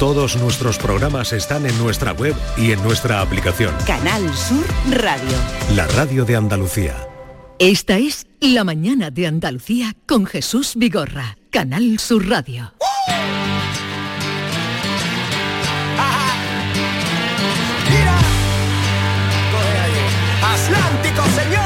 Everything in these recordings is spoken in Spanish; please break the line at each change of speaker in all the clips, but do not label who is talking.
Todos nuestros programas están en nuestra web y en nuestra aplicación.
Canal Sur Radio.
La radio de Andalucía.
Esta es La mañana de Andalucía con Jesús Vigorra. Canal Sur Radio.
Atlántico, señora.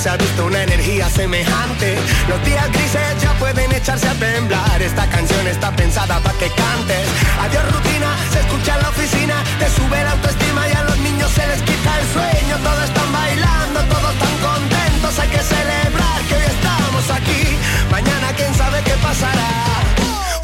Se ha visto una energía semejante. Los días grises ya pueden echarse a temblar. Esta canción está pensada para que cantes. Adiós rutina, se escucha en la oficina. Te sube la autoestima y a los niños se les quita el sueño. Todos están bailando, todos están contentos. Hay que celebrar que hoy estamos aquí. Mañana quién sabe qué pasará.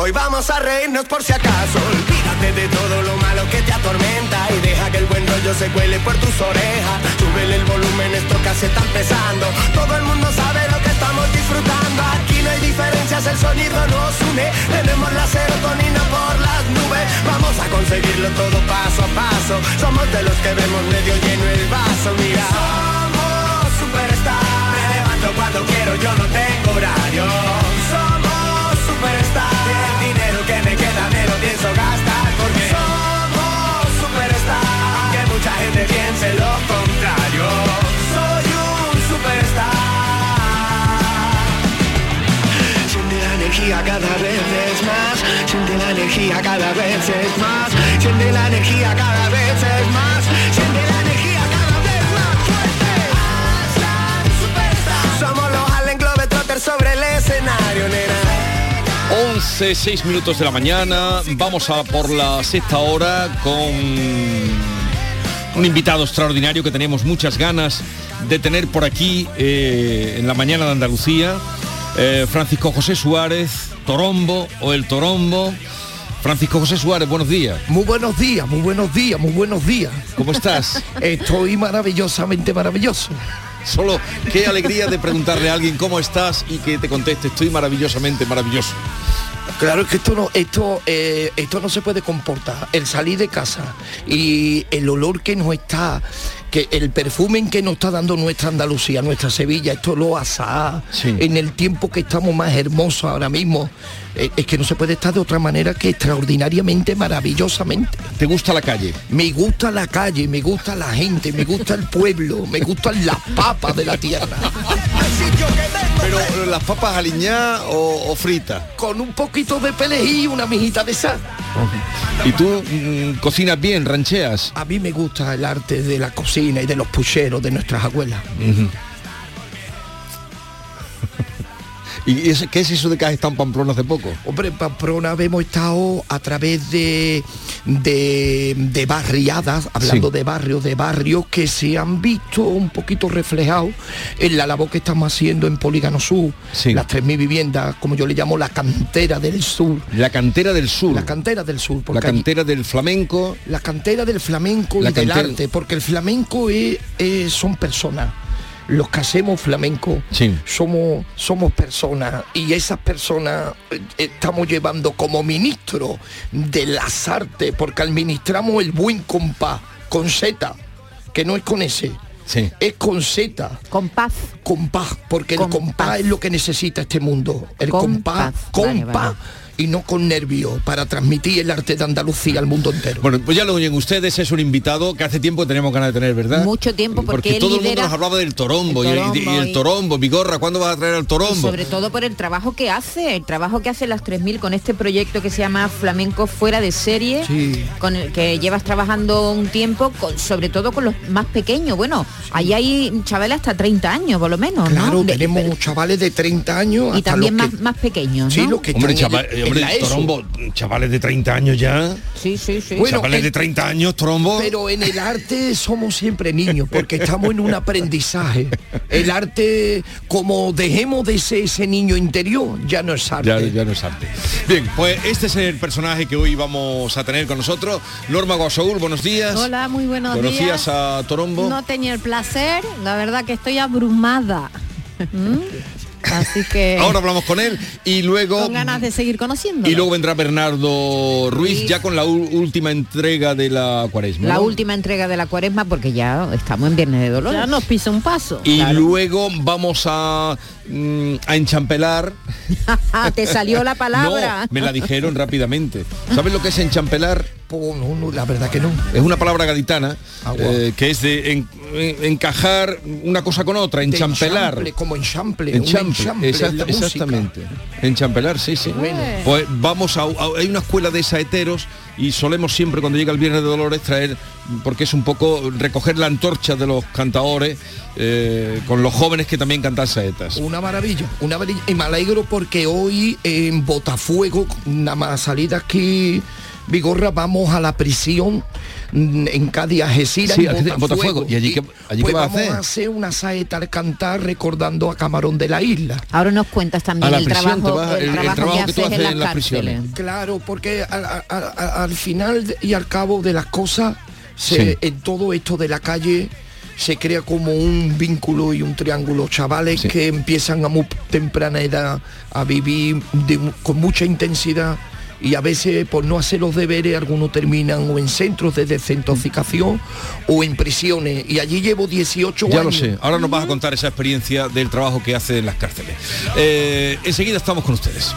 Hoy vamos a reírnos por si acaso. Olvídate de todo lo malo que te atormenta y deja que el buen rollo se cuele por tus orejas. Súbele el volumen, esto casi está empezando. Todo el mundo sabe lo que estamos disfrutando. Aquí no hay diferencias, el sonido nos une. Tenemos la serotonina por las nubes. Vamos a conseguirlo todo paso a paso. Somos de los que vemos medio lleno el vaso. Mira, somos superstar. Me levanto cuando quiero, yo no tengo horario. Pienso porque somos superstar. Aunque mucha gente piense lo contrario. Soy un superstar. Siente la energía cada vez es más. Siente la energía cada vez es más. Siente la energía cada vez es más. Siente la energía cada vez más fuerte. Aslan Superstar. Somos los Allen Globetrotters sobre el escenario, nena.
11, 6 minutos de la mañana. Vamos a por la sexta hora con un invitado extraordinario que tenemos muchas ganas de tener por aquí eh, en la mañana de Andalucía. Eh, Francisco José Suárez, Torombo o el Torombo. Francisco José Suárez, buenos días.
Muy buenos días, muy buenos días, muy buenos días.
¿Cómo estás?
Estoy maravillosamente maravilloso.
Solo qué alegría de preguntarle a alguien cómo estás y que te conteste, estoy maravillosamente maravilloso.
Claro es que esto no, esto, eh, esto no se puede comportar. El salir de casa y el olor que nos está, que el perfume que nos está dando nuestra Andalucía, nuestra Sevilla, esto lo asa
Sí.
en el tiempo que estamos más hermosos ahora mismo. eh, es que no se puede estar de otra manera que extraordinariamente, maravillosamente.
¿Te gusta la calle?
Me gusta la calle, me gusta la gente, me gusta el pueblo, me gustan las papas de la tierra.
Pero las papas aliñadas o, o fritas.
Con un poquito de perejil y una mijita de sal.
¿Y tú mm, cocinas bien, rancheas?
A mí me gusta el arte de la cocina y de los pucheros de nuestras abuelas.
¿Y ese- qué es eso de que has estado en Pamplona hace poco?
Hombre, en Pamplona hemos estado a través de, de, de barriadas, hablando
Sí.
de barrios, de barrios que se han visto un poquito reflejados en la labor que estamos haciendo en Polígono Sur,
Sí.
las 3.000 viviendas, como yo le llamo la cantera del sur.
La cantera del sur.
La cantera del sur,
La
porque allí-
cantera del flamenco.
la cantera del flamenco
La
y del arte, porque el flamenco es, es- son personas. Los que hacemos flamenco
Sí.
somos, somos personas y esas personas eh, estamos llevando como ministro de las artes, porque administramos el buen compás, con Z, que no es con S,
Sí.
es con Z.
Compás.
Compás, porque el
Compás.
es lo que necesita este mundo. El compás,
Compás. Vale,
compás
vale.
Y no con nervio, para transmitir el arte de Andalucía al mundo entero.
Bueno, pues ya lo oyen ustedes, es un invitado que hace tiempo que tenemos ganas de tener, ¿verdad?
Mucho tiempo, porque él
todo el mundo nos hablaba del torombo, y,
El
y
torombo
el
y-
torombo, Vigorra, ¿cuándo vas a traer al
Y
torombo?
sobre todo por el trabajo que hace, el trabajo que hace las 3000 con este proyecto que se llama Flamenco fuera de serie,
Sí.
con el que llevas trabajando un tiempo, con, sobre todo con los más pequeños. Bueno, ahí hay chavales hasta 30 años, por lo menos, ¿no?
Claro,
De-
tenemos chavales de 30 años.
y
hasta
también
los
más,
que-
más pequeños,
Sí,
¿no?
los que
Hombre,
están en- en
hombre,
la ESO.
torombo, chavales de 30 años ya.
Sí, sí, sí.
Bueno,
chavales
el-
de 30 años, torombo.
Pero en el arte somos siempre niños, porque estamos en un aprendizaje. El arte, como dejemos de ser ese niño interior, ya no es arte.
Ya, ya no es arte. Bien, pues este es el personaje que hoy vamos a tener con nosotros. Norma Guasaúl, buenos días.
Hola, muy buenos
¿Conocías
días.
a Torombo?
No tenía el placer, la verdad que estoy abrumada. ¿Mm? Así que
Ahora hablamos con él y luego
con ganas de seguir conociendo.
y luego vendrá Bernardo Ruiz ya con la última entrega de la cuaresma.
La
¿no?
última entrega de la cuaresma porque ya estamos en Viernes de Dolores.
ya nos pisa un paso.
Y
Claro.
luego vamos a mm, a enchampelar.
Te salió la palabra.
No, me la dijeron rápidamente. ¿Sabes lo que es enchampelar?
No, no, la verdad que no.
Es una palabra gaditana
Ah,
eh, que es de en- en- encajar una cosa con otra, enchampelar.
enchample, como enchample, un
Enchample,
enchample en
exacta- exactamente. Enchampelar, sí, sí.
Bueno.
Pues vamos a, a- hay una escuela de saeteros y solemos siempre cuando llega el Viernes de Dolores traer, porque es un poco recoger la antorcha de los cantadores eh, con los jóvenes que también cantan saetas.
Una maravilla, una maravilla. Y me alegro porque hoy en Botafuego, nada más salida aquí, Vigorra, vamos a la prisión mm, en Cádiz, Algeciras,
Sí,
en
Algeciras,
Botafuego.
Botafuego. ¿Y allí qué- allí
pues
qué vas a
vamos
hacer?
a hacer una saeta al cantar recordando a Camarón de la Isla.
Ahora nos cuentas también el
prisión
trabajo,
vas,
el,
el- el
trabajo,
trabajo
que
que tú
haces en
en
las
las prisiones.
Claro, porque al, final y al cabo de las cosas, se-
Sí.
en todo esto de la calle se crea como un vínculo y un triángulo. Chavales
Sí.
que empiezan a muy temprana edad a vivir de con mucha intensidad y a veces por no hacer los deberes algunos terminan o en centros de desintoxicación o en prisiones. Y allí llevo 18
Ya
años.
lo sé. Ahora nos vas a contar esa experiencia del trabajo que hace en las cárceles. Eh, enseguida estamos con ustedes.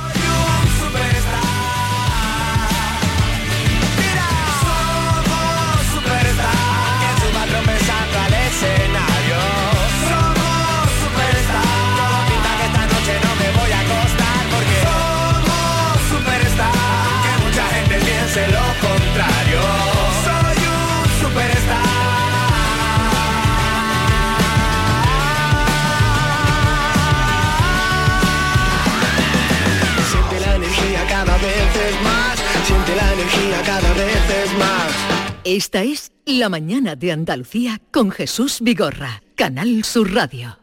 Cada vez es más.
Esta es La mañana de Andalucía con Jesús Vigorra, Canal Sur Radio.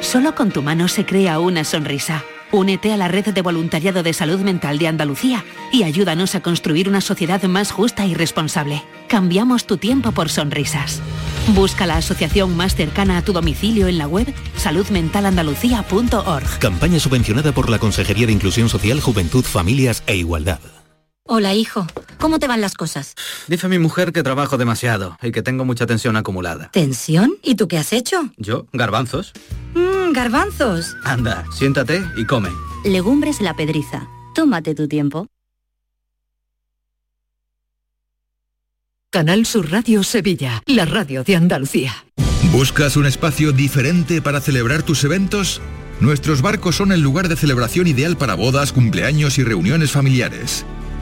Solo con tu mano se crea una sonrisa. Únete a la red de voluntariado de salud mental de Andalucía y ayúdanos a construir una sociedad más justa y responsable. Cambiamos tu tiempo por sonrisas. Busca la asociación más cercana a tu domicilio en la web saludmentalandalucía.org.
Campaña subvencionada por la Consejería de Inclusión Social, Juventud, Familias e Igualdad.
Hola, hijo. ¿Cómo te van las cosas?
Dice mi mujer que trabajo demasiado y que tengo mucha tensión acumulada.
¿Tensión? ¿Y tú qué has hecho?
¿Yo? ¿Garbanzos?
Mmm, garbanzos.
Anda, siéntate y come.
Legumbres la pedriza. Tómate tu tiempo.
Canal Sur Radio Sevilla, la radio de Andalucía.
¿Buscas un espacio diferente para celebrar tus eventos? Nuestros barcos son el lugar de celebración ideal para bodas, cumpleaños y reuniones familiares.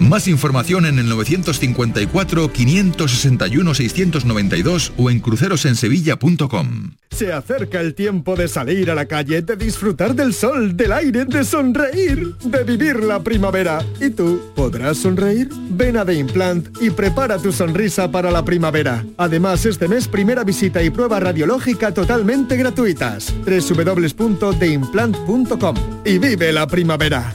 Más información en el 954-561-692 o en crucerosensevilla.com.
Se acerca el tiempo de salir a la calle, de disfrutar del sol, del aire, de sonreír, de vivir la primavera. ¿Y tú podrás sonreír? Ven a The Implant y prepara tu sonrisa para la primavera. Además, este mes primera visita y prueba radiológica totalmente gratuitas. www.theimplant.com y vive la primavera.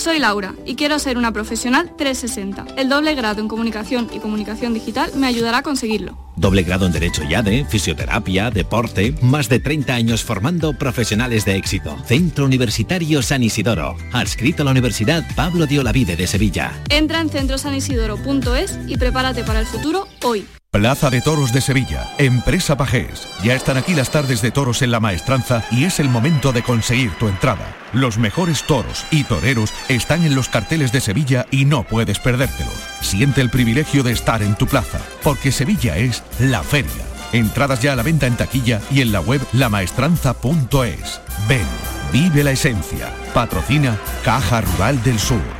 Soy Laura y quiero ser una profesional 360. El doble grado en comunicación y comunicación digital me ayudará a conseguirlo.
Doble grado en Derecho y ADE, Fisioterapia, Deporte, más de 30 años formando profesionales de éxito. Centro Universitario San Isidoro, adscrito a la Universidad Pablo de Olavide de Sevilla.
Entra en centrosanisidoro.es y prepárate para el futuro hoy.
Plaza de Toros de Sevilla, Empresa Pajés. Ya están aquí las tardes de toros en la maestranza y es el momento de conseguir tu entrada. Los mejores toros y toreros están en los carteles de Sevilla y no puedes perdértelo. Siente el privilegio de estar en tu plaza, porque Sevilla es la feria. Entradas ya a la venta en taquilla y en la web lamaestranza.es. Ven, vive la esencia. Patrocina Caja Rural del Sur.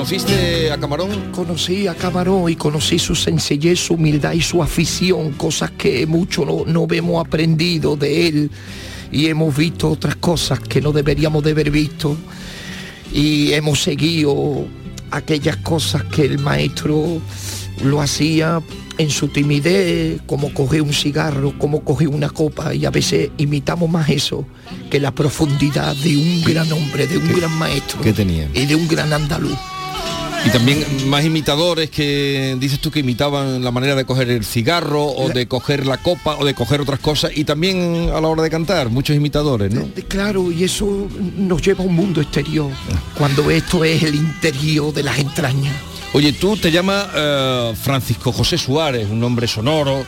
¿Conociste a Camarón?
Conocí a Camarón y conocí su sencillez, su humildad y su afición, cosas que mucho no, no hemos aprendido de él y hemos visto otras cosas que no deberíamos de haber visto y hemos seguido aquellas cosas que el maestro lo hacía en su timidez, como coger un cigarro, como coger una copa y a veces imitamos más eso que la profundidad de un gran hombre, de un gran maestro
¿Qué tenía?
y de un gran andaluz.
Y también más imitadores que dices tú que imitaban la manera de coger el cigarro o de coger la copa o de coger otras cosas y también a la hora de cantar, muchos imitadores, ¿no?
Eh, Claro, y eso nos lleva a un mundo exterior, cuando esto es el interior de las entrañas.
Oye, tú te llamas eh, Francisco José Suárez, un nombre sonoro.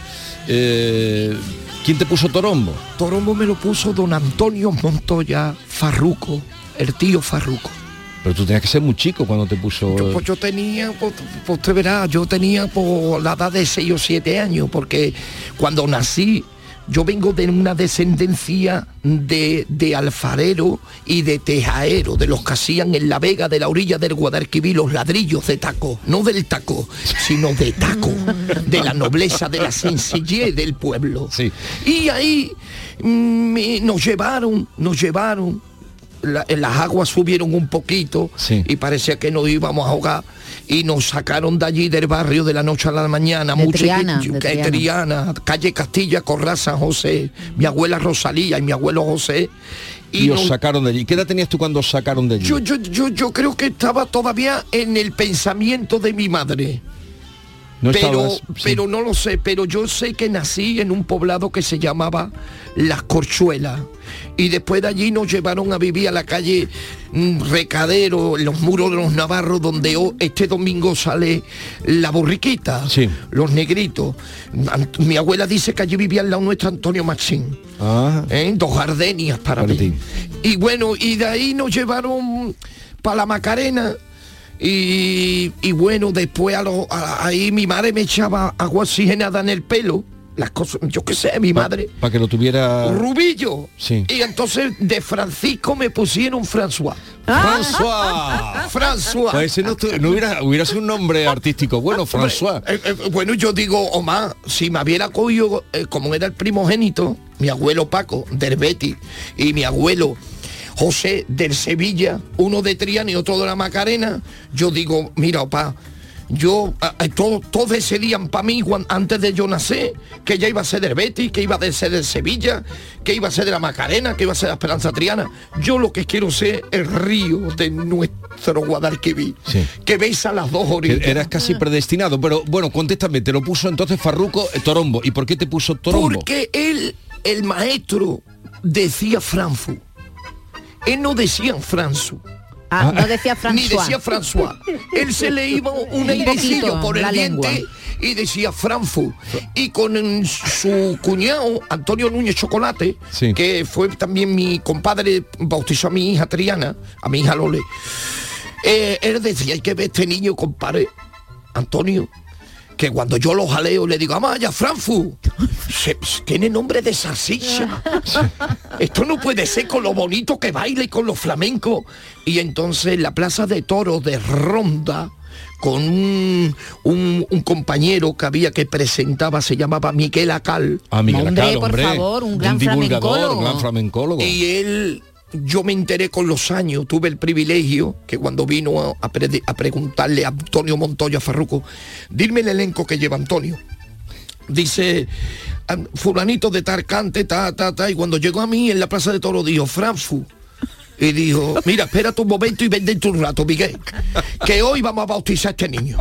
eh, ¿Quién te puso Torombo?
Torombo me lo puso don Antonio Montoya Farruco, el tío Farruco.
Pero tú tenías que ser muy chico cuando te puso...
Yo, pues yo tenía, pues, pues usted verá, yo tenía por la edad de 6 o 7 años, porque cuando nací, yo vengo de una descendencia de, de alfarero y de tejaero, de los que hacían en la vega de la orilla del Guadalquivir los ladrillos de taco, no del taco, sino de taco, de la nobleza, de la sencillez del pueblo. Y ahí mm, nos llevaron, nos llevaron la- las aguas subieron un poquito y parecía que nos íbamos a ahogar y nos sacaron de allí del barrio de la noche a la mañana
De
mucha
Triana,
gente-
de
que-
Triana.
Triana, calle Castilla, Corral San José, mi abuela Rosalía y mi abuelo José
Y, os
nos-
sacaron de allí. ¿Qué edad tenías tú cuando os sacaron de allí?
yo, yo, yo, yo creo que estaba todavía en el pensamiento de mi madre.
No
pero,
estabas- sí.
pero no lo sé, pero yo sé que nací en un poblado que se llamaba Las Corchuelas. Y después de allí nos llevaron a vivir a la calle mm, Recadero, en los muros de los Navarros, donde este domingo sale la borriquita, los negritos. Mi abuela dice que allí vivía al lado nuestro Antonio Machín.
Ah.
¿eh? Dos gardenias para, mí. Y bueno, y de ahí nos llevaron para la Macarena. Y, y bueno, después a lo- a- ahí mi madre me echaba agua oxigenada en el pelo. Las cosas, yo qué sé, mi madre.
Para que lo tuviera...
Rubillo.
Sí.
Y entonces de Francisco me pusieron François.
François.
François.
Pues ese no, hubiera, hubiera sido un nombre artístico. Bueno, François.
Eh, eh, bueno, yo digo, Omar, si me hubiera cogido, eh, como era el primogénito, mi abuelo Paco, del Betis, y mi abuelo José del Sevilla, uno de Triana y otro de la Macarena, yo digo, mira, opa, yo, ah, eh, todo- todos decidían para mí antes de yo nacer que ya iba a ser del Betis, que iba a ser del Sevilla, que iba a ser de la Macarena, que iba a ser de la Esperanza Triana. Yo lo que quiero ser el río de nuestro Guadalquivir, que besa las dos orillas.
Eras casi predestinado, pero bueno, contéstame, te lo puso entonces Farruco eh, Torombo. ¿Y por qué te puso Torombo?
Porque él, el maestro, decía Frankfurt. Él no decía François.
Ah, no decía François.
Ni decía François. Él se le iba un airecillo por el diente
lengua.
y decía Frankfurt. Y con mm, su cuñado, Antonio Núñez Chocolate, que fue también mi compadre, bautizó a mi hija Triana, a mi hija Lole. Eh, él decía, hay que ver este niño, compadre, Antonio, que cuando yo lo jaleo le digo, Amaya, Frankfurt, se- tiene nombre de salsicha. Esto no puede ser con lo bonito que baila y con lo flamenco. Y entonces la plaza de toros de Ronda, con un, un- un compañero que había que presentaba, se llamaba Miguel Acal.
Ah, Miguel
Hombre,
Acal,
por favor, un gran
divulgador,
flamencólogo.
gran flamencólogo.
Y él, yo me enteré con los años, tuve el privilegio que cuando vino a, a pre- a preguntarle a Antonio Montoya Farruco, dime el elenco que lleva Antonio. Dice, "Ah, fulanito de Tarcante, ta, ta, ta, y cuando llegó a mí en la Plaza de Toro dijo, Frankfurt. Y dijo, mira, espérate un momento y ven dentro un rato, Miguel, que hoy vamos a bautizar a este niño.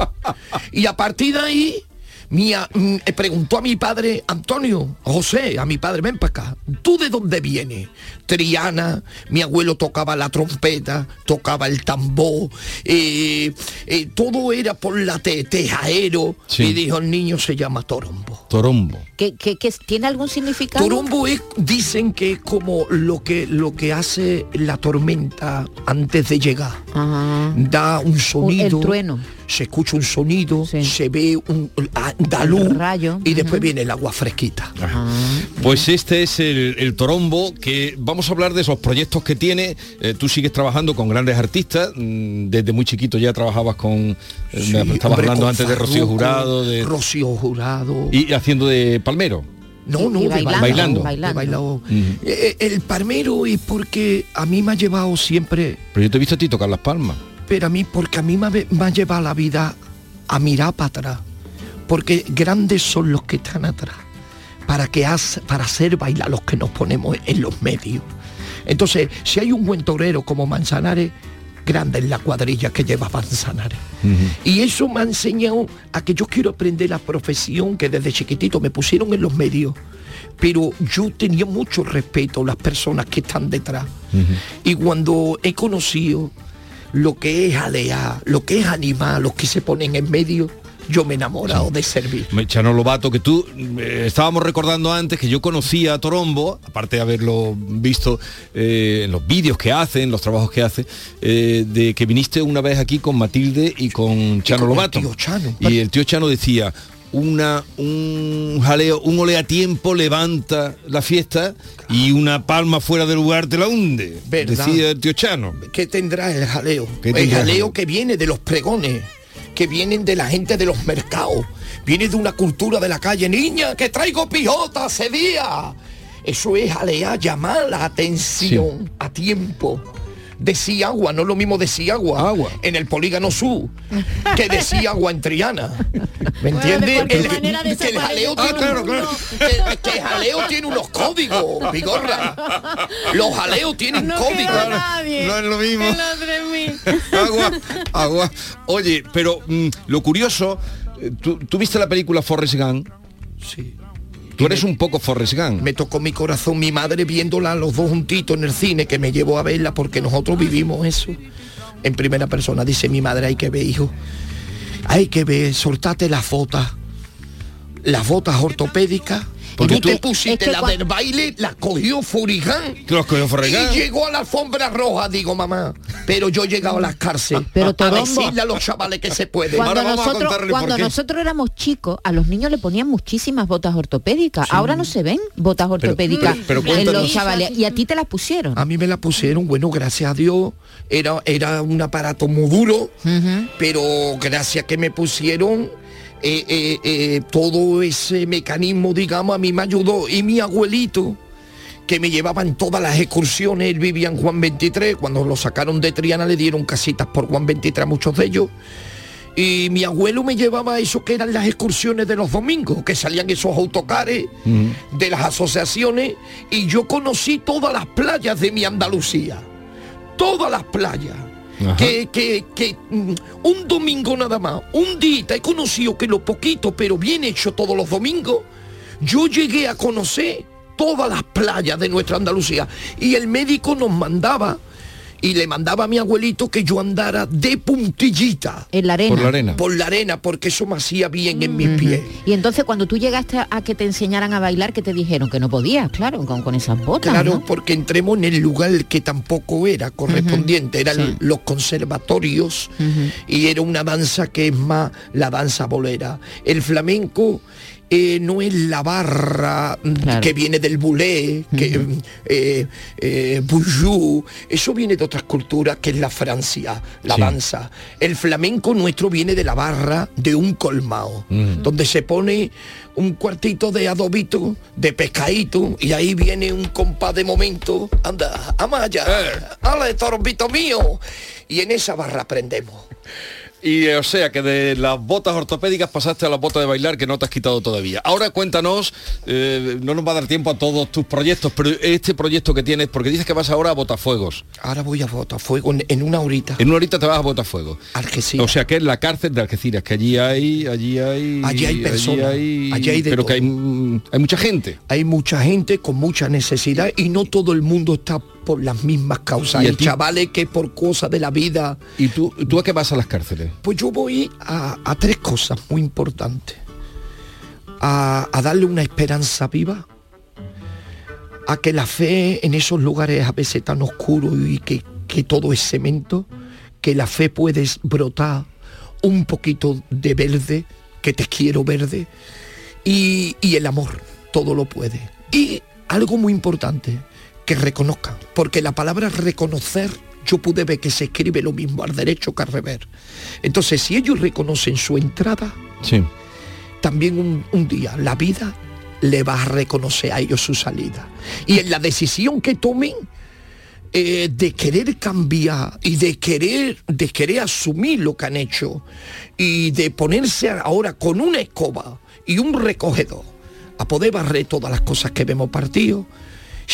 Y a partir de ahí, mi mm, eh, preguntó a mi padre, Antonio, José, a mi padre, ven para acá, ¿tú de dónde vienes? Triana, mi abuelo tocaba la trompeta, tocaba el tambor, eh, eh, todo era por la te- tejaero,
Sí.
y dijo, el niño se llama Torombo.
Torombo.
¿Que, que, que tiene algún significado?
Torombo es, dicen que es como lo que, lo que hace la tormenta antes de llegar. Da un sonido.
el trueno.
Se escucha un sonido, se ve un ah, da luz y después viene el agua fresquita.
Pues este es el, el Torombo, que vamos a hablar de esos proyectos que tiene. Eh, tú sigues trabajando con grandes artistas, mm, desde muy chiquito ya trabajabas con, eh,
Sí,
estabas
hombre,
hablando
con
antes de Rocío Jurado, de,
Rocío Jurado.
y haciendo de Palmero.
No, no, de
bailando,
bailando.
bailando.
de bailado.
Ujú.
Eh, el palmero es porque a mí me ha llevado siempre
Pero yo te he visto a ti tocar las palmas.
pero a mí, porque a mí me ha, me ha llevado la vida a mirar para atrás. Porque grandes son los que están atrás. Para, que para hacer bailar los que nos ponemos en los medios. Entonces, si hay un buen torero como Manzanares, grande es la cuadrilla que lleva Manzanares. Y eso me ha enseñado a que yo quiero aprender la profesión que desde chiquitito me pusieron en los medios. Pero yo tenía mucho respeto a las personas que están detrás. Y cuando he conocido lo que es alear, lo que es animar, los que se ponen en medio, yo me he enamorado de servir.
Me- Chano Lobato, que tú eh, estábamos recordando antes que yo conocía a Torombo, aparte de haberlo visto eh, en los vídeos que hace, en los trabajos que hace, eh, de que viniste una vez aquí con Matilde y con Chano
con el
Lobato.
tío Chano.
Y el tío Chano decía, una, un jaleo, un olea tiempo levanta la fiesta y una palma fuera del lugar te la hunde.
¿Verdad?
Decía el tío Chano.
¿Qué tendrá el jaleo?
¿Qué
El
tendrá el
jaleo? que viene de los pregones, que vienen de la gente de los mercados, viene de una cultura de la calle. Niña, que traigo pijota ese día. Eso es jalear, llamar la atención a tiempo. Decía agua, no es lo mismo decía agua, en el polígono sur que decía agua en Triana. ¿Me
Bueno, de
entiendes? El- que el jaleo tiene que- que el jaleo tiene unos códigos, Vigorra. Los jaleos tienen
No
códigos.
nadie.
No es lo mismo.
En los 3000.
agua, agua. Oye, pero mm, lo curioso, eh, ¿tú, tú viste la película Forrest Gump?
Sí.
Tú eres un poco Forrest Gump.
Me tocó mi corazón mi madre viéndola los dos juntitos en el cine que me llevó a verla porque nosotros vivimos eso en primera persona. Dice mi madre, hay que ver, hijo. Hay que ver, soltate las fotos. Las botas ortopédicas.
Porque
tú
tú-
te pusiste
es que
la del baile, la cogió Furigán.
Los cogió.
Y llegó a la alfombra roja, digo mamá. Pero yo he llegado a las cárceles
Pero
a decirle a los chavales que se puede.
Cuando, nosotros, cuando nosotros éramos chicos, a los niños le ponían muchísimas botas ortopédicas. Ahora no se ven botas ortopédicas
pero
en
cuéntanos.
los chavales. Y a ti te las pusieron.
A mí me la pusieron, bueno, gracias a Dios. Era, era un aparato muy duro, pero gracias que me pusieron eh, eh, eh, todo ese mecanismo, digamos, a mí me ayudó. Y mi abuelito, que me llevaba en todas las excursiones, él vivía en Juan 23, cuando lo sacaron de Triana le dieron casitas por Juan 23 a muchos de ellos. Y mi abuelo me llevaba a eso que eran las excursiones de los domingos, que salían esos autocares de las asociaciones y yo conocí todas las playas de mi Andalucía. Todas las playas. Que, que, que mm, un domingo nada más, un día he conocido que lo poquito, pero bien hecho todos los domingos, yo llegué a conocer todas las playas de nuestra Andalucía. Y el médico nos mandaba y le mandaba a mi abuelito que yo andara de puntillita.
En la arena.
Por la arena.
Por la arena, porque eso me hacía bien en mis pies.
Y entonces cuando tú llegaste a, que te enseñaran a bailar, que te dijeron que no podías, claro, con, con esas botas.
Claro,
¿no?
porque entremos en el lugar que tampoco era correspondiente, eran
sí.
los conservatorios y era una danza que es más la danza bolera. El flamenco eh, no es la barra mm, que viene del boulé, que eh, eh, bourgeois, eso viene de otras culturas que es la Francia, la
Sí.
danza. El flamenco nuestro viene de la barra de un colmao,
Mm.
donde se pone un cuartito de adobito, de pescadito, y ahí viene un compás de momento, anda, amaya, ale, torbito mío, y en esa barra aprendemos.
Y eh, o sea que de las botas ortopédicas pasaste a las botas de bailar que no te has quitado todavía. Ahora cuéntanos, eh, no nos va a dar tiempo a todos tus proyectos, pero este proyecto que tienes, porque dices que vas ahora a Botafuegos.
Ahora voy a Botafuego en, en una horita.
En una horita te vas a Botafuegos.
Algeciras.
O sea que es la cárcel de Algeciras, que allí hay, allí hay,
Allí hay personas,
hay-
allí hay de
pero que hay, hay mucha gente.
Hay mucha gente con mucha necesidad y no todo el mundo está por las mismas causas.
¿Y ti?
chavales que por cosas de la vida...
¿Y tú, tú a qué vas a las cárceles?
Pues yo voy a, a tres cosas muy importantes. A, a darle una esperanza viva, a que la fe en esos lugares a veces tan oscuros y que, que todo es cemento, que la fe puede brotar un poquito de verde, que te quiero verde, y, y el amor, todo lo puede. Y algo muy importante, que reconozcan, porque la palabra reconocer, yo pude ver que se escribe lo mismo al derecho que al revés. Entonces, si ellos reconocen su entrada,
Sí.
también un, un día la vida le va a reconocer a ellos su salida. Y en la decisión que tomen eh, de querer cambiar y de querer, de querer asumir lo que han hecho y de ponerse ahora con una escoba y un recogedor a poder barrer todas las cosas que vemos partido,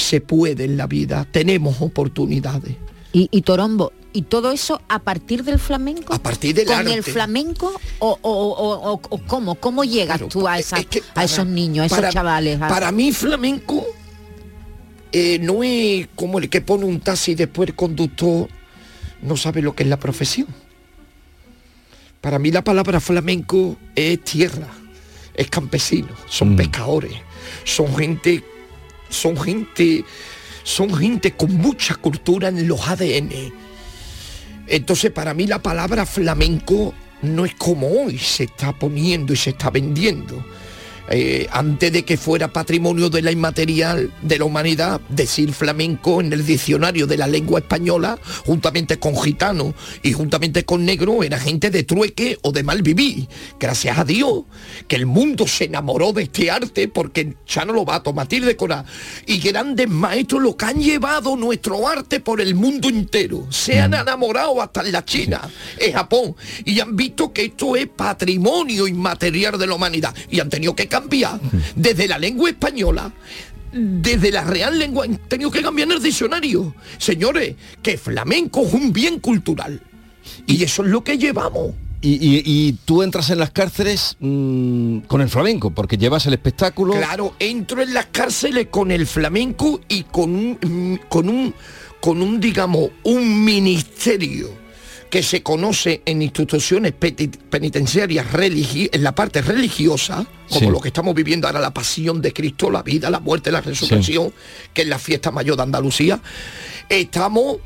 se puede en la vida, tenemos oportunidades.
Y, y Torombo, ¿y todo eso a partir del flamenco?
A partir del
¿Con
arte.
el flamenco o, o- o- o- o cómo? ¿Cómo llegas tú a, esa- a esos niños, a esos
para-
chavales? a-
Para mí flamenco eh, no es como el que pone un taxi y después el conductor no sabe lo que es la profesión. Para mí la palabra flamenco es tierra, es campesino, son pescadores, son gente, son gente, son gente con mucha cultura en los ADN. Entonces para mí la palabra flamenco no es como hoy se está poniendo y se está vendiendo. Eh, antes de que fuera patrimonio de la inmaterial de la humanidad, decir flamenco en el diccionario de la lengua española, juntamente con gitano y juntamente con negro, era gente de trueque o de mal vivir. Gracias a Dios que el mundo se enamoró de este arte porque ya no lo va a tomar de Cora. Y grandes maestros lo que han llevado nuestro arte por el mundo entero. Se han enamorado hasta en la China, en Japón, y han visto que esto es patrimonio inmaterial de la humanidad. Y han tenido que cambiar desde la lengua española desde la real lengua han tenido que cambiar el diccionario. Señores, que flamenco es un bien cultural. Y eso es lo que llevamos.
Y, y- y tú entras en las cárceles mm, con el flamenco, porque llevas el espectáculo.
Claro, entro en las cárceles con el flamenco y con un, mm, con un, con un, digamos, un ministerio que se conoce en instituciones penitenciarias en la parte religiosa, como
Sí.
lo que estamos viviendo ahora, la pasión de Cristo, la vida, la muerte, la resurrección, que es la fiesta mayor de Andalucía, estamos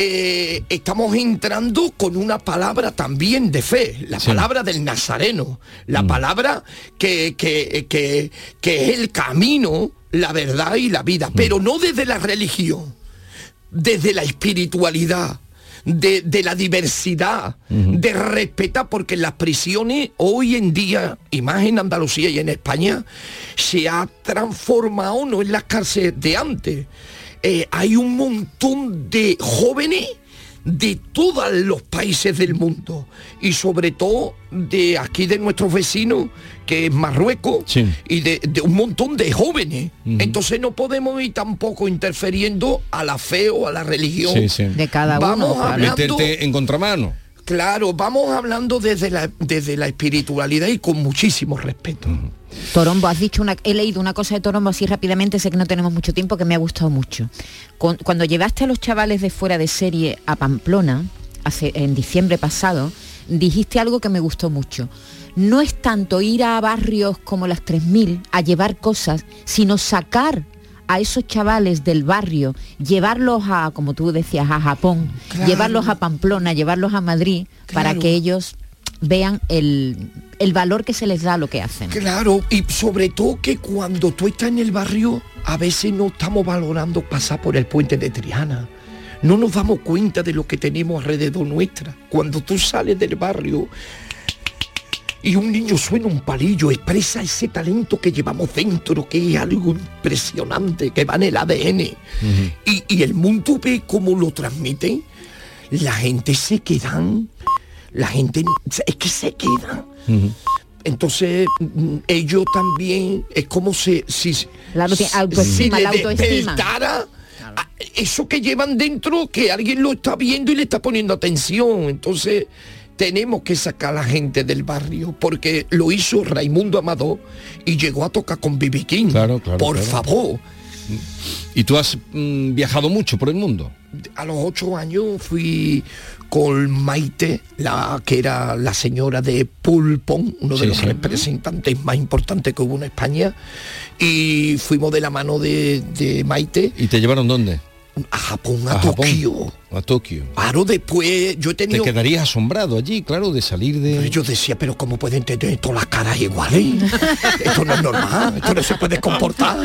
eh, estamos entrando con una palabra también de fe, la palabra del Nazareno, la palabra que, que, que- que es el camino, la verdad y la vida, pero no desde la religión, desde la espiritualidad. De, de la diversidad, de respetar, porque en las prisiones hoy en día, y más en Andalucía y en España, se ha transformado, no en las cárceles de antes, eh, hay un montón de jóvenes de todos los países del mundo y sobre todo de aquí de nuestros vecinos que es Marruecos y de, de un montón de jóvenes entonces no podemos ir tampoco interfiriendo a la fe o a la religión
Sí, sí.
De cada
vamos
uno, claro.
hablando
Meterte en contramano.
Claro, vamos hablando desde la, desde la espiritualidad y con muchísimo respeto.
Torombo, has dicho una, he leído una cosa de Torombo así rápidamente, sé que no tenemos mucho tiempo, que me ha gustado mucho. Con- cuando llevaste a los chavales de fuera de serie a Pamplona, hace, en diciembre pasado, dijiste algo que me gustó mucho. No es tanto ir a barrios como las 3000 a llevar cosas, sino sacar a esos chavales del barrio, llevarlos a, como tú decías, a Japón,
Claro.
llevarlos a Pamplona, llevarlos a Madrid, para que ellos vean el, el valor que se les da a lo que hacen.
Claro, y sobre todo que cuando tú estás en el barrio, a veces no estamos valorando pasar por el puente de Triana. No nos damos cuenta de lo que tenemos alrededor nuestra. Cuando tú sales del barrio y un niño suena un palillo, expresa ese talento que llevamos dentro, que es algo impresionante, que va en el ADN. y, y el mundo ve cómo lo transmite, la gente se quedan, la gente es que se queda. Entonces mm, ellos también es como si, si,
La
si
la autoestima.
despertara a- eso que llevan dentro, que alguien lo está viendo y le está poniendo atención. Entonces tenemos que sacar a la gente del barrio, porque lo hizo Raimundo Amado y llegó a tocar con Bibi King.
Claro, claro,
Por
claro.
favor.
¿Y tú has mm, viajado mucho por el mundo?
A los ocho años fui con Maite, la que era la señora de Pulpón, uno de
Sí,
los
sí.
representantes más importantes que hubo en España, y fuimos de la mano de, de Maite
¿Y te llevaron dónde?
A Japón, a,
A Japón.
Tokio.
A Tokio.
Claro, después yo he
Te
tenido...
quedarías asombrado allí, claro, de salir de...
Yo decía, pero ¿cómo pueden tener todas las caras iguales? Esto no es normal, esto no se puede comportar.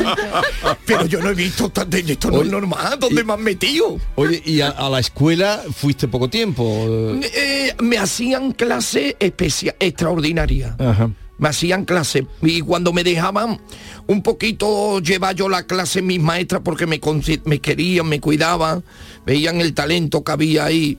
Pero yo no he visto, tan- esto no es normal, ¿dónde me han metido?
Oye, ¿y a, a la escuela fuiste poco tiempo?
Eh, me hacían clase especial, extraordinaria.
Ajá.
Me hacían clase y cuando me dejaban un poquito llevar yo la clase mis maestras porque me, me querían, me cuidaban, veían el talento que había ahí.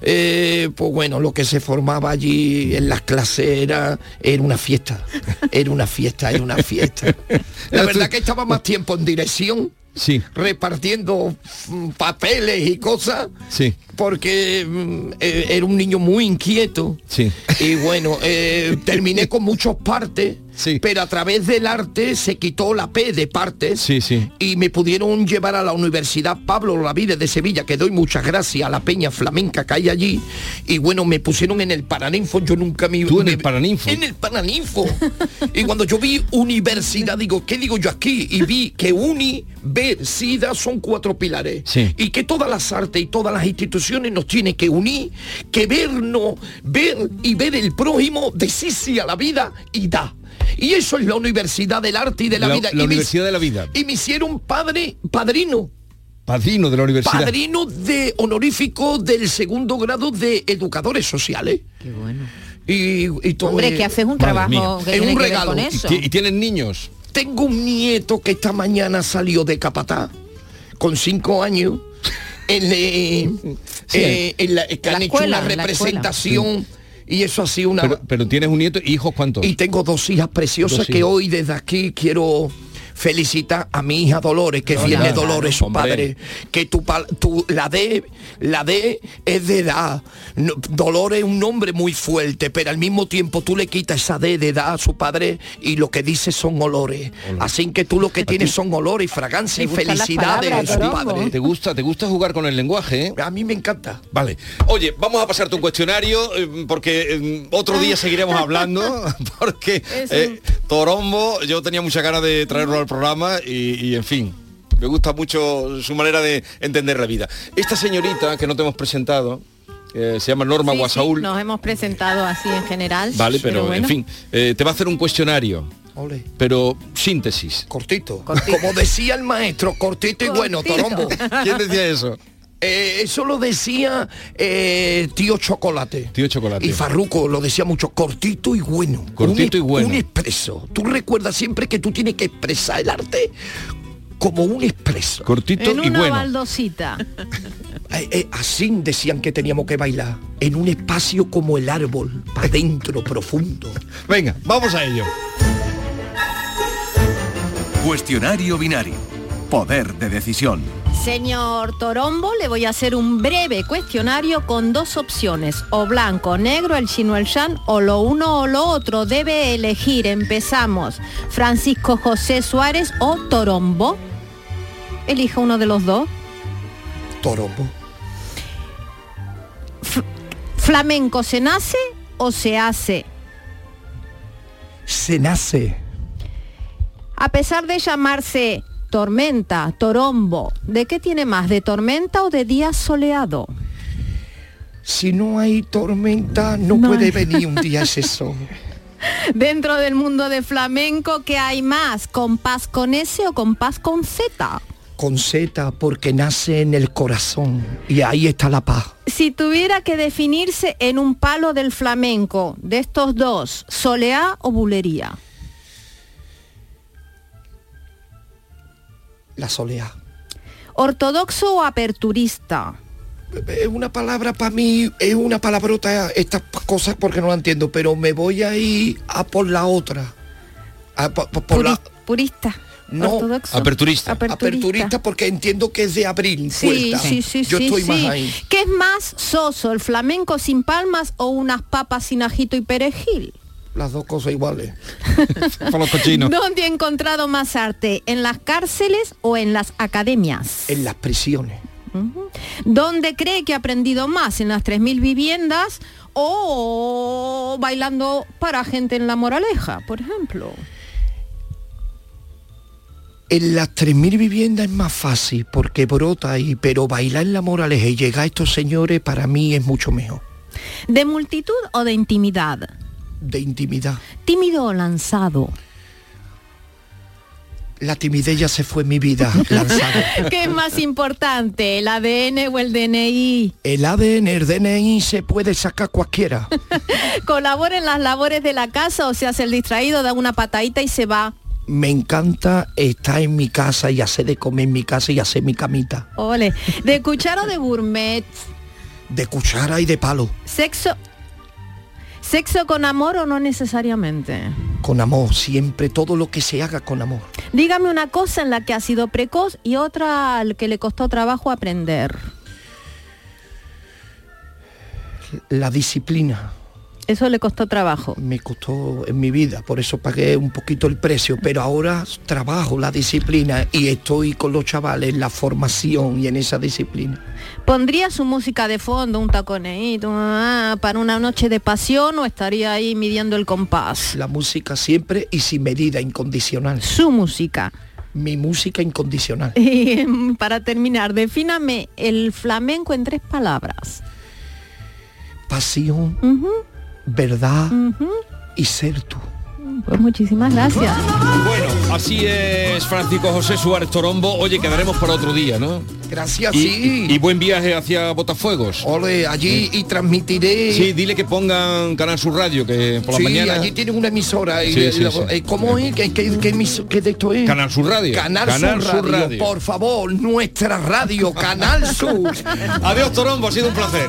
Eh, pues bueno, lo que se formaba allí en las clases era, era una fiesta, era una fiesta, era una fiesta. La verdad que estaba más tiempo en dirección,
Sí,
repartiendo mm, papeles y cosas,
sí,
porque mm, eh, era un niño muy inquieto.
sí.
Y bueno, eh, terminé con muchos partes, pero a través del arte se quitó la P de partes
Sí, sí.
y me pudieron llevar a la Universidad Pablo Lavide de Sevilla, que doy muchas gracias a la peña flamenca que hay allí. Y bueno, me pusieron en el Paraninfo, yo nunca me...
¿Tú en
me-
el Paraninfo?
En el Paraninfo. y cuando yo vi universidad, digo, ¿qué digo yo aquí? Y vi que uni, ver, sida son cuatro pilares.
Sí.
Y que todas las artes y todas las instituciones nos tienen que unir, que vernos, ver y ver el prójimo, decir sí a la vida y da. Y eso es la Universidad del Arte y de la,
La-
vida.
la
y me-
Universidad de la Vida.
Y me hicieron padre, padrino.
Padrino de la universidad.
Padrino de honorífico del segundo grado de educadores sociales.
Qué bueno.
Y, y todo
Hombre,
es-
que haces un trabajo que
Es
tiene
un
que ver
regalo.
con
Y
eso.
¿Y tienen niños?
Tengo un nieto que esta mañana salió de Capatá con cinco años. En, eh, eh, en la- que
La
han
escuela,
hecho una
la
representación y eso ha sido una...
Pero, pero tienes un nieto, ¿hijos cuántos?
Y tengo dos hijas preciosas
Dos
que hoy desde aquí quiero felicitar a mi hija Dolores, que viene
claro,
Dolores, su padre, que tu, tu- la D, la D es de edad. No, Dolores es un nombre muy fuerte, pero al mismo tiempo tú le quitas esa D de edad a su padre y lo que dice son olores. Así que tú lo que tienes son olores y fragancia y felicidades
palabras,
de su padre.
¿Te gusta, ¿Te gusta jugar con el lenguaje? eh?
A mí me encanta.
Vale. Oye, vamos a pasarte un cuestionario eh, porque eh, otro día seguiremos hablando porque eh, Torombo, yo tenía mucha ganas de traerlo al programa y, y, en fin, me gusta mucho su manera de entender la vida. Esta señorita que no te hemos presentado, eh, se llama Norma
Sí, sí,
Guasaúl,
nos hemos presentado así en general.
vale, pero,
bueno.
en fin, eh, te va a hacer un cuestionario,
Ole.
pero síntesis.
Cortito. Como decía el maestro, cortito y bueno. Torombo.
¿Quién decía eso?
Eh, eso lo decía eh, tío Chocolate.
Tío Chocolate.
Y Farruco lo decía mucho, cortito y bueno.
Cortito
Un-
y bueno.
Un expreso. Tú recuerdas siempre que tú tienes que expresar el arte como un expreso.
Cortito
En
y
una
bueno.
baldosita.
Eh, eh, así decían que teníamos que bailar. En un espacio como el árbol, para adentro, profundo.
Venga, vamos a ello.
Cuestionario binario. Poder de decisión.
Señor Torombo, le voy a hacer un breve cuestionario con dos opciones, o blanco, negro, el chino, el shan, o lo uno o lo otro. Debe elegir. Empezamos. Francisco José Suárez o Torombo. Elija uno de los dos.
Torombo.
¿Flamenco se nace o se hace?
Se nace.
A pesar de llamarse tormenta, torombo, ¿de qué tiene más? ¿De tormenta o de día soleado?
Si no hay tormenta, no,
No
puede
hay.
venir un día ese sol.
Dentro del mundo de flamenco, ¿qué hay más? ¿Compás con S o compás con Z?
Con Z, porque nace en el corazón. Y ahí está la paz.
Si tuviera que definirse en un palo del flamenco, de estos dos, soleá o bulería.
La soleá.
¿Ortodoxo o aperturista?
Es una palabra para mí, es una palabrota estas cosas porque no la entiendo, pero me voy a ir a por la otra. A po- po- por la-
Purista.
no,
ortodoxo.
Aperturista.
Aperturista porque entiendo que es de abril.
Sí, sí, sí,
Yo
sí,
estoy
sí.
más ahí.
¿Qué es más soso, el flamenco sin palmas o unas papas sin ajito y perejil?
Las dos cosas iguales.
Los cochinos.
¿Dónde ha encontrado más arte? ¿En las cárceles o en las academias?
En las prisiones.
¿Dónde cree que ha aprendido más? ¿En las 3.000 viviendas o bailando para gente en la moraleja, por ejemplo?
En las 3.000 viviendas es más fácil porque brota ahí, pero bailar en la moraleja y llegar a estos señores para mí es mucho mejor.
¿De multitud o de intimidad?
De intimidad.
¿Tímido o lanzado?
La timidez ya se fue mi vida.
¿Qué es más importante, el ADN o el DNI?
El ADN, el DNI se puede sacar cualquiera.
¿Colabora en las labores de la casa o se hace el distraído, da una patadita y se va?
Me encanta estar en mi casa y hacer de comer en mi casa y hacer mi camita.
Ole. ¿De cuchara o de gourmet?
De cuchara y de palo.
¿Sexo? ¿Sexo con amor o no necesariamente?
Con amor, siempre todo lo que se haga con amor.
Dígame una cosa en la que ha sido precoz y otra al que le costó trabajo aprender.
La disciplina
Eso le costó trabajo.
me costó en mi vida, por eso pagué un poquito el precio, pero ahora trabajo la disciplina y estoy con los chavales en la formación y en esa disciplina.
¿Pondría su música de fondo, un taconeíto, ah, para una noche de pasión o estaría ahí midiendo el compás?
La música siempre y sin medida incondicional.
Su música.
Mi música incondicional.
Y em, para terminar, defíname el flamenco en tres palabras.
Pasión, verdad y ser tú.
Pues muchísimas gracias.
Bueno, así es Francisco José Suárez Torombo. Oye, quedaremos para otro día, ¿no?
Gracias,
Y,
sí.
y buen viaje hacia Botafuegos.
Ole, allí y transmitiré.
Sí, dile que pongan Canal Sur Radio, que por la mañana...
allí tienen una emisora. y,
Sí,
eh,
sí,
lo-
sí.
¿Cómo es? ¿Qué, qué, qué qué de esto es?
Canal Sur Radio.
Canal,
Canal
Sur,
Sur
radio,
Radio.
Por favor, nuestra radio, Canal Sur.
Adiós Torombo, ha sido un placer.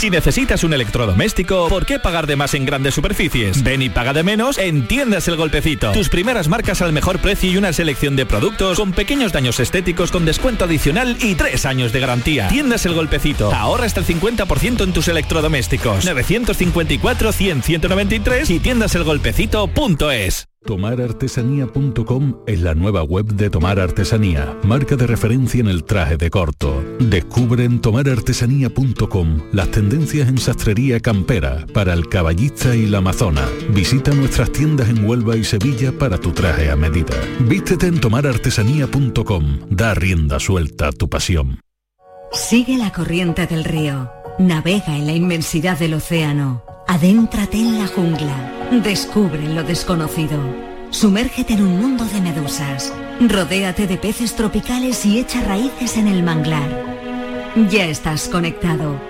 Si necesitas un electrodoméstico, ¿por qué pagar de más en grandes superficies? Ven y paga de menos en Tiendas El Golpecito. Tus primeras marcas al mejor precio y una selección de productos con pequeños daños estéticos con descuento adicional y tres años de garantía. Tiendas El Golpecito. Ahorra hasta el 50% en tus electrodomésticos. 954-100-193 y tiendaselgolpecito.es.
Tomarartesanía.com es la nueva web de Tomar Artesanía, marca de referencia en el traje de corto. Descubre en tomarartesanía.com las en sastrería campera para el caballista y la amazona. Visita nuestras tiendas en Huelva y Sevilla para tu traje a medida. Vístete en tomarartesanía.com. Da rienda suelta a tu pasión.
Sigue la corriente del río. Navega en la inmensidad del océano. Adéntrate en la jungla. Descubre lo desconocido. Sumérgete en un mundo de medusas. Rodéate de peces tropicales y echa raíces en el manglar. Ya estás conectado.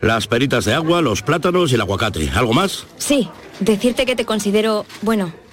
Las peritas de agua, los plátanos y el aguacate. ¿Algo más?
Sí, decirte que te considero, bueno,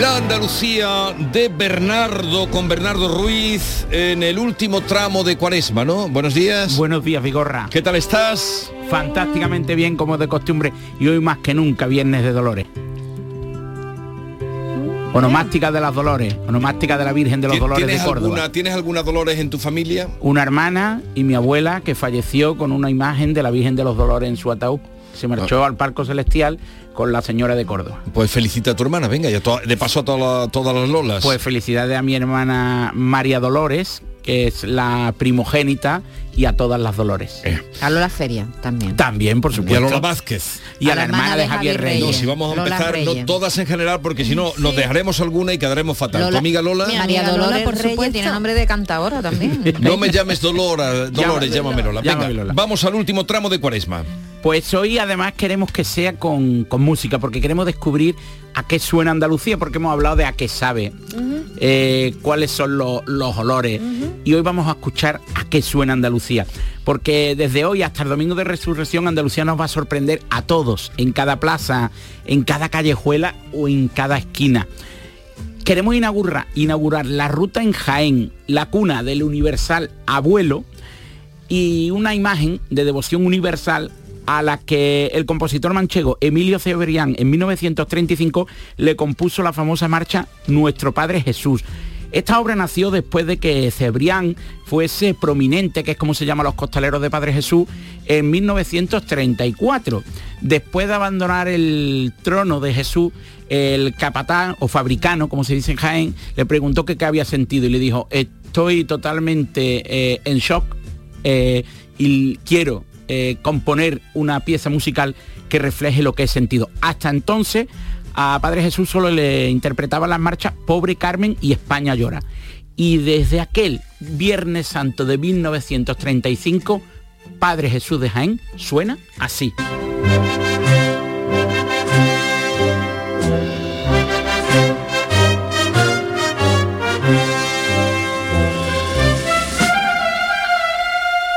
La Andalucía de Bernardo con Bernardo Ruiz en el último tramo de Cuaresma, ¿no? Buenos días.
Buenos días, Vigorra.
¿Qué tal estás?
Fantásticamente bien como de costumbre y hoy más que nunca Viernes de Dolores. Onomástica de las Dolores, onomástica de la Virgen de los Dolores de
¿Tienes
Córdoba.
alguna, ¿Tienes alguna Dolores en tu familia?
Una hermana y mi abuela que falleció con una imagen de la Virgen de los Dolores en su ataúd. Se marchó al Parco Celestial con la señora de Córdoba.
Pues felicita a tu hermana, venga, ya de paso a toda la- todas las lolas.
Pues felicidades a mi hermana María Dolores, que es la primogénita, y a todas las Dolores.
A Lola Feria también.
También, por
y a
supuesto.
Lola Vázquez.
Y a, la hermana de Javier Reyes.
No, si vamos a
Lola
empezar,
Reyes.
no todas en general, porque si no, nos dejaremos alguna y quedaremos fatal.
Lola-
tu amiga Lola,
María
amiga Lola,
Dolores
por
Reyes
supuesto.
tiene nombre de cantadora también.
no me llames Dolora, Dolores,
Llámame
Lola. Venga,
Llámame Lola.
vamos al último tramo de Cuaresma.
Pues hoy además queremos que sea con, con música, porque queremos descubrir a qué suena Andalucía, porque hemos hablado de a qué sabe, eh, cuáles son lo- los olores. Y hoy vamos a escuchar a qué suena Andalucía. Porque desde hoy hasta el domingo de resurrección Andalucía nos va a sorprender a todos, en cada plaza, en cada callejuela o en cada esquina. Queremos inaugurar, inaugurar la ruta en Jaén, la cuna del universal abuelo, y una imagen de devoción universal a la que el compositor manchego Emilio Cebrián en 1935 le compuso la famosa marcha Nuestro Padre Jesús. Esta obra nació después de que Cebrián fuese prominente, que es como se llama los costaleros de Padre Jesús, en 1934. Después de abandonar el trono de Jesús, el capatán o fabricano, como se dice en Jaén, le preguntó qué había sentido y le dijo, estoy totalmente eh, en shock eh, y quiero eh, componer una pieza musical que refleje lo que he sentido. Hasta entonces a Padre Jesús solo le interpretaba las marchas Pobre Carmen y España llora. Y desde aquel Viernes Santo de 1935, Padre Jesús de Jaén suena así.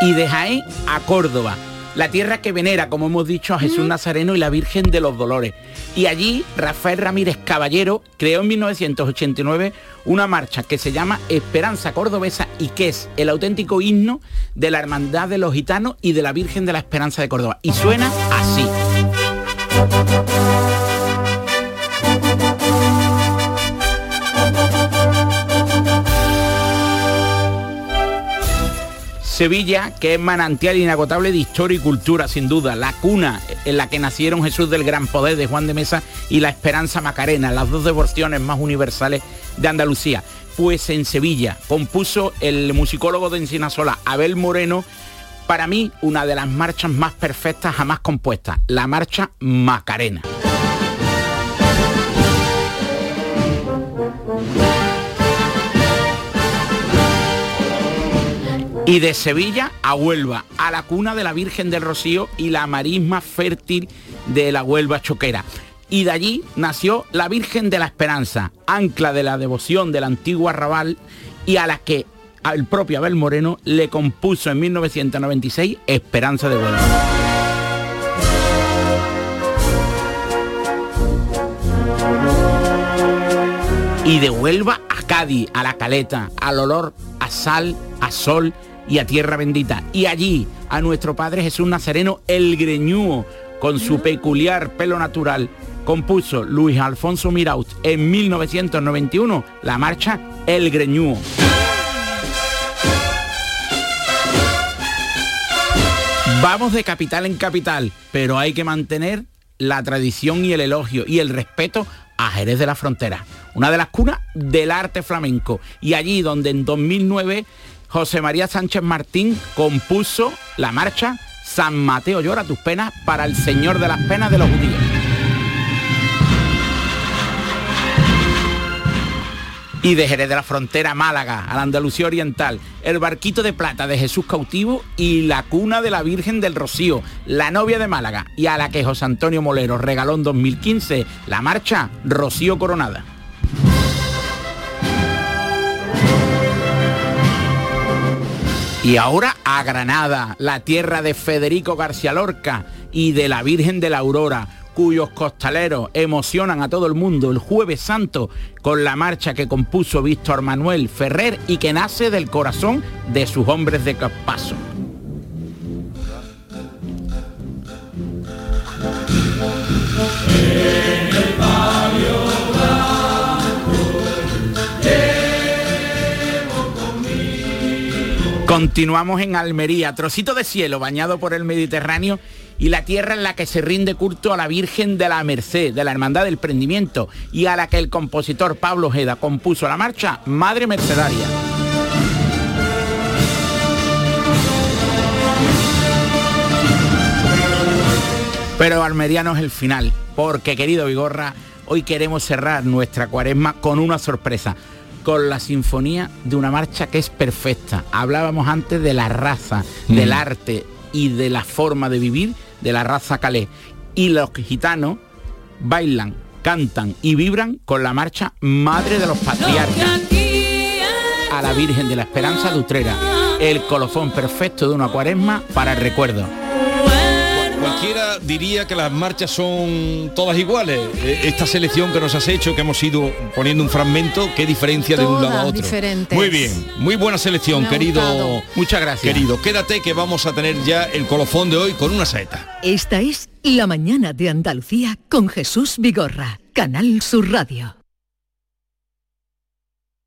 Y de Jaén a Córdoba la tierra que venera, como hemos dicho, a Jesús Nazareno y la Virgen de los Dolores. Y allí Rafael Ramírez Caballero creó en 1989 una marcha que se llama Esperanza Cordobesa y que es el auténtico himno de la Hermandad de los Gitanos y de la Virgen de la Esperanza de Córdoba. Y suena así. Sevilla, que es manantial inagotable de historia y cultura, sin duda, la cuna en la que nacieron Jesús del Gran Poder de Juan de Mesa y la Esperanza Macarena, las dos devociones más universales de Andalucía. Pues en Sevilla compuso el musicólogo de Encinasola, Abel Moreno, para mí una de las marchas más perfectas jamás compuestas, la marcha Macarena. Y de Sevilla a Huelva, a la cuna de la Virgen del Rocío y la marisma fértil de la Huelva Choquera. Y de allí nació la Virgen de la Esperanza, ancla de la devoción del antiguo arrabal y a la que el propio Abel Moreno le compuso en 1996 Esperanza de Huelva. y de Huelva a Cádiz, a la Caleta, al olor a sal, a sol y a tierra bendita. Y allí a nuestro Padre Jesús Nazareno, el greñúo, con su peculiar pelo natural, compuso Luis Alfonso Miraut en 1991 la marcha El Greñúo. Vamos de capital en capital, pero hay que mantener la tradición y el elogio y el respeto a Jerez de la Frontera, una de las cunas del arte flamenco. Y allí donde en 2009 José María Sánchez Martín compuso la marcha San Mateo llora tus penas para el Señor de las penas de los judíos. Y de Jerez de la Frontera Málaga, a la Andalucía Oriental, el barquito de plata de Jesús cautivo y la cuna de la Virgen del Rocío, la novia de Málaga, y a la que José Antonio Molero regaló en 2015 la marcha Rocío Coronada. Y ahora a Granada, la tierra de Federico García Lorca y de la Virgen de la Aurora, cuyos costaleros emocionan a todo el mundo el jueves santo con la marcha que compuso Víctor Manuel Ferrer y que nace del corazón de sus hombres de paso. Continuamos en Almería, trocito de cielo bañado por el Mediterráneo y la tierra en la que se rinde culto a la Virgen de la Merced, de la Hermandad del Prendimiento, y a la que el compositor Pablo Ojeda compuso la marcha Madre Mercedaria. Pero Almería no es el final, porque querido Vigorra, hoy queremos cerrar nuestra cuaresma con una sorpresa con la sinfonía de una marcha que es perfecta. Hablábamos antes de la raza, del arte y de la forma de vivir de la raza calé. Y los gitanos bailan, cantan y vibran con la marcha Madre de los Patriarcas a la Virgen de la Esperanza de Utrera, el colofón perfecto de una cuaresma para el recuerdo.
Cualquiera diría que las marchas son todas iguales. Eh, Esta selección que nos has hecho, que hemos ido poniendo un fragmento, qué diferencia de un lado a otro.
diferentes.
Muy bien, muy buena selección, querido.
Muchas gracias.
Querido, quédate que vamos a tener ya el colofón de hoy con una saeta.
Esta es La mañana de Andalucía con Jesús Vigorra, Canal Sur Radio.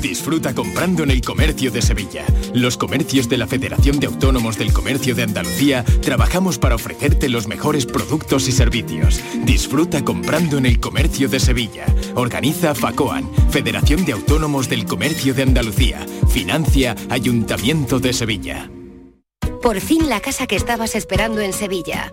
Disfruta comprando en el comercio de Sevilla. Los comercios de la Federación de Autónomos del Comercio de Andalucía trabajamos para ofrecerte los mejores productos y servicios. Disfruta comprando en el comercio de Sevilla. Organiza FACOAN, Federación de Autónomos del Comercio de Andalucía. Financia Ayuntamiento de Sevilla.
Por fin la casa que estabas esperando en Sevilla.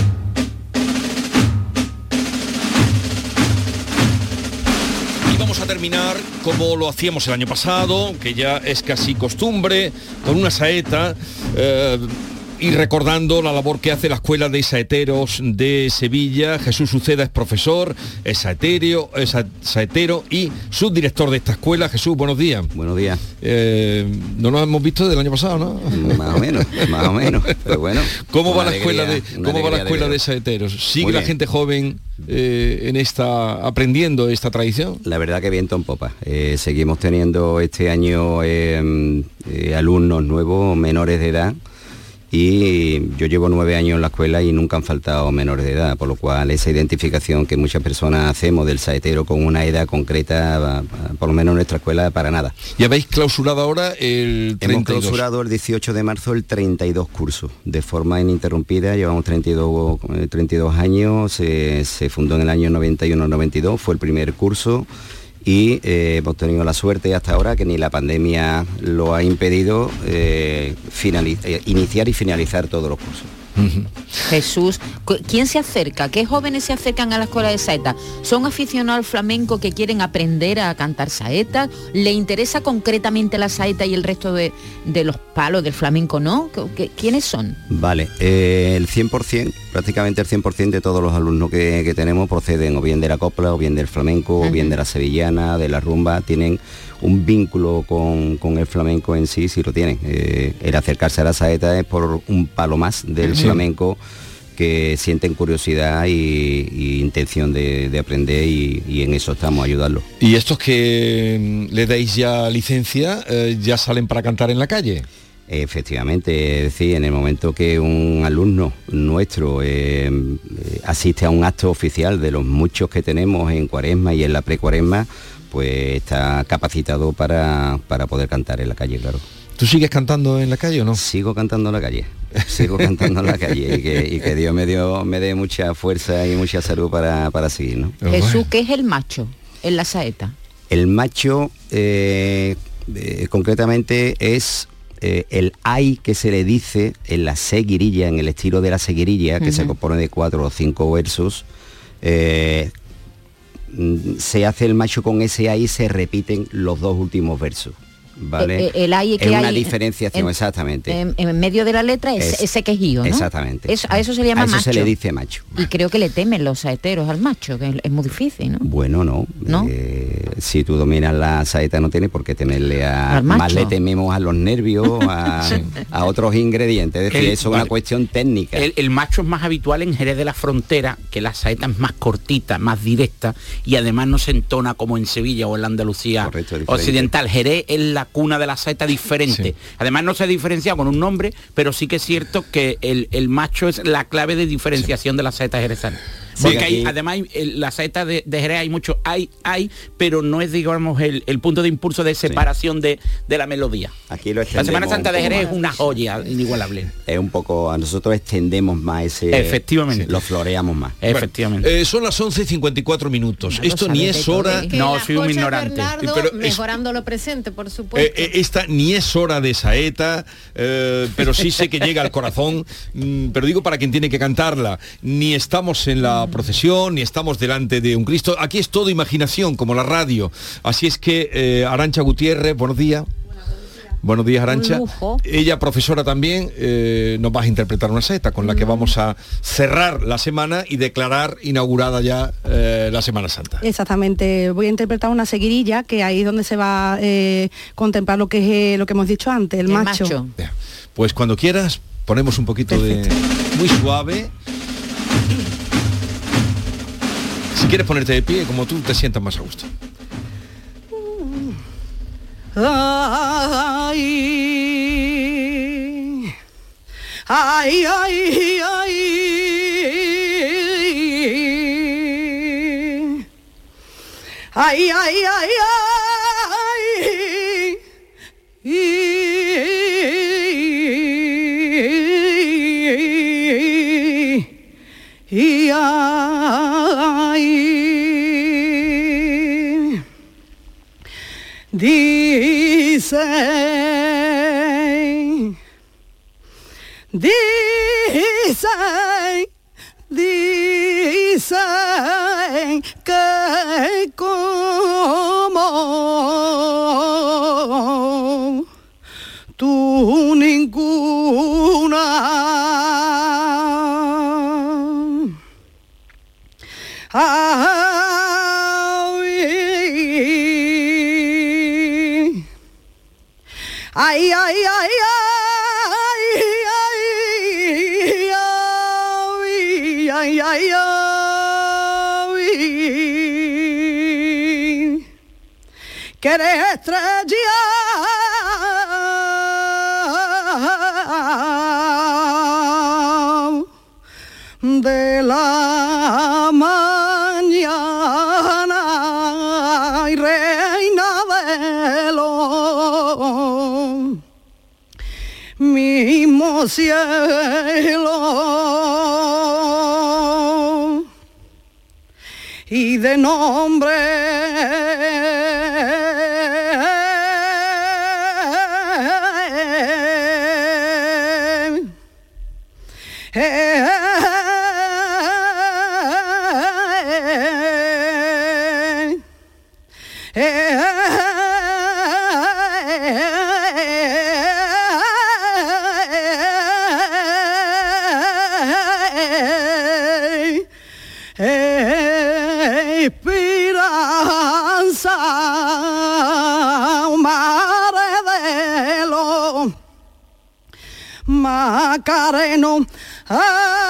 Vamos a terminar como lo hacíamos el año pasado, que ya es casi costumbre, con una saeta. eh, y recordando la labor que hace la Escuela de Saeteros de Sevilla, Jesús Uceda es profesor, es saetero, es sa- saetero y subdirector de esta escuela. Jesús, buenos días.
Buenos días.
no nos hemos visto del año pasado, ¿no?
Más o menos, más o menos. Pero bueno.
¿Cómo va la escuela de cómo va la escuela de saeteros? ¿Sigue la gente joven eh, en esta aprendiendo esta tradición?
La verdad que viento en popa. Eh, seguimos teniendo este año eh, eh, alumnos nuevos, menores de edad. Y yo llevo nueve años en la escuela y nunca han faltado menores de edad, por lo cual esa identificación que muchas personas hacemos del saetero con una edad concreta, por lo menos en nuestra escuela, para nada.
Y habéis clausurado ahora el 32.
Hemos clausurado el 18 de marzo el 32 cursos, de forma ininterrumpida, llevamos 32, eh, 32 años, se, se fundó en el año 91-92, fue el primer curso y eh, hemos tenido la suerte hasta ahora que ni la pandemia lo ha impedido eh, eh, iniciar y finalizar todos los cursos.
Jesús, ¿quién se acerca? ¿Qué jóvenes se acercan a la escuela de saeta? ¿Son aficionados al flamenco que quieren aprender a cantar saetas? ¿Le interesa concretamente la saeta y el resto de, de los palos del flamenco no? ¿Qué- qué- ¿Quiénes son?
Vale, eh, el 100%, prácticamente el 100% de todos los alumnos que, que tenemos proceden o bien de la copla, o bien del flamenco, o bien de la sevillana, de la rumba, tienen un vínculo con, con el flamenco en sí, sí lo tienen. Eh, el acercarse a la saeta es por un palo más del
Sí.
flamenco que sienten curiosidad y, y intención de, de aprender y, y en eso estamos ayudando.
Y estos que mm, le dais ya licencia, eh, ya salen para cantar en la calle.
Efectivamente, es decir, en el momento que un alumno nuestro eh, asiste a un acto oficial de los muchos que tenemos en cuaresma y en la precuaresma, pues está capacitado para, para poder cantar en la calle, claro.
¿Tú sigues cantando en la calle o no?
Sigo cantando en la calle, sigo cantando en la calle y que, y que Dios me, dio, me dé mucha fuerza y mucha salud para, para seguir, ¿no?
Jesús, ¿qué es el macho en la saeta?
El macho eh, eh, concretamente es eh, el ay que se le dice en la seguirilla, en el estilo de la seguirilla, que se compone de cuatro o cinco versos. eh, mm, se hace el macho con ese ay y se repiten los dos últimos versos. ¿Vale?
Eh, eh, el ay que
es una
hay en-
diferenciación,
en-
exactamente.
En, en medio de la letra es,
Es-
ese quejío, ¿no?
Exactamente.
Eso- a eso se le llama
A eso
macho.
se le dice macho.
Y creo que le temen los saeteros al macho, que es, es muy difícil, ¿no?
Bueno, no.
¿No?
Eh, si tú dominas la saeta no tienes por qué temerle a...
Al macho.
Más le tememos a los nervios, a,
Sí.
a otros ingredientes. Es decir,
El-
eso es una cuestión técnica.
El, el macho es más habitual en Jerez de la Frontera, que la saeta es más cortita, más directa y además no se entona como en Sevilla o en la Andalucía occidental. Jerez es la cuna de la saeta diferente. Además no se diferencia con un nombre, pero sí que es cierto que el, el macho es la clave de diferenciación de la saeta jerezana. Porque
Sí,
hay-
aquí-
además la saeta de, de Jerez hay mucho, hay, hay, pero no es digamos el, el punto de impulso de separación de, de la melodía.
Aquí lo
La Semana Santa de Jerez
más.
es una joya inigualable.
Es un poco, a nosotros extendemos más ese...
Efectivamente.
Lo floreamos más.
Efectivamente.
Eh, son las 11 y 54 minutos. Esto ni es hora...
Que
No, soy un ignorante.
Bernardo,
Pero es-
mejorando lo presente, por
Eh,
supuesto.
eh, esta ni es hora de saeta, eh, pero sí sé que llega al corazón, mm, pero digo para quien tiene que cantarla, ni estamos en la procesión, ni estamos delante de un Cristo, aquí es todo imaginación, como la radio. Así es que, eh, Arancha Gutiérrez, buenos días. Buenos días, Arancha. Ella, profesora también, eh, nos vas a interpretar una saeta con la que vamos a cerrar la semana y declarar inaugurada ya eh, la Semana Santa.
Exactamente, voy a interpretar una seguirilla que ahí es donde se va a eh, contemplar lo que es eh, lo que hemos dicho antes, el, macho.
Pues cuando quieras, ponemos un poquito de... Muy suave. Quieres ponerte de pie, como tú te sientas más a gusto.
Ay, ay, ay, ay. Ay, ay, ay. Dicen, dicen, dicen que eres estrella de la mañana y reina de lo mismo cielo. Y de nombre Esperanza, mare de lo Macareno. Ay,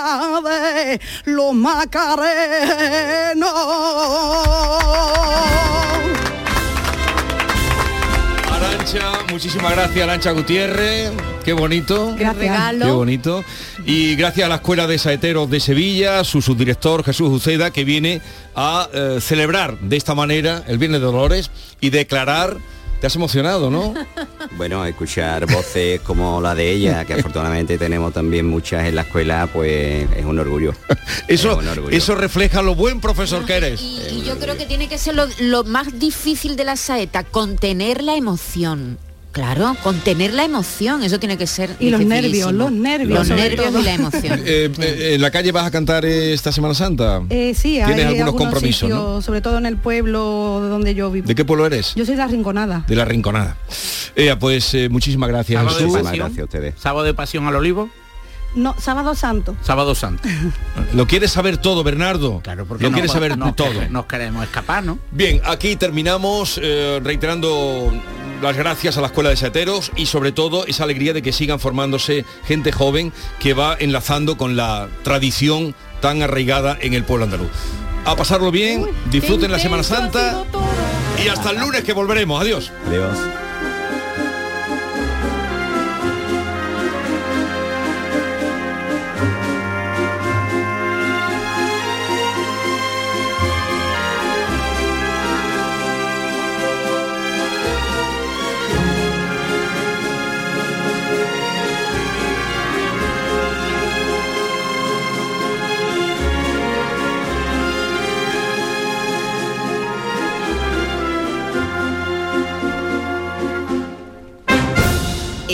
ave, los macarenos.
Arancha, muchísimas gracias Arancha Gutiérrez, qué bonito.
Qué regalo.
Qué bonito. Y gracias a la Escuela de Saeteros de Sevilla, su subdirector Jesús Uceda, que viene a eh, celebrar de esta manera el Viernes de Dolores y declarar Te has emocionado, ¿no?
Bueno, escuchar voces como la de ella, que afortunadamente tenemos también muchas en la escuela, pues es un orgullo.
Eso,
Es un orgullo.
eso refleja lo buen profesor que eres.
Y yo creo que tiene que ser lo, lo más difícil de la saeta, contener la emoción. Claro, contener la emoción, eso tiene que ser
Y los nervios, los nervios,
Los nervios
todo.
y la emoción.
Eh, eh, ¿En la calle vas a cantar esta Semana Santa?
Eh, sí, hay
Tienes algunos compromisos,
sitios,
¿no?
sobre todo en el pueblo donde yo vivo.
¿De qué pueblo eres?
Yo soy de la Rinconada.
De la Rinconada. Pues eh, muchísimas gracias.
Sábado de
Jesús.
pasión. Sábado de pasión al olivo.
No, Sábado Santo.
Sábado santo.
Lo quieres saber todo, Bernardo.
Claro,
Lo
no
quieres saber
nos
todo.
Nos queremos escapar, ¿no?
Bien, aquí terminamos eh, reiterando las gracias a la Escuela de Saeteros y sobre todo esa alegría de que sigan formándose gente joven que va enlazando con la tradición tan arraigada en el pueblo andaluz. A pasarlo bien, disfruten la Semana Santa y hasta el lunes que volveremos. Adiós.
Adiós.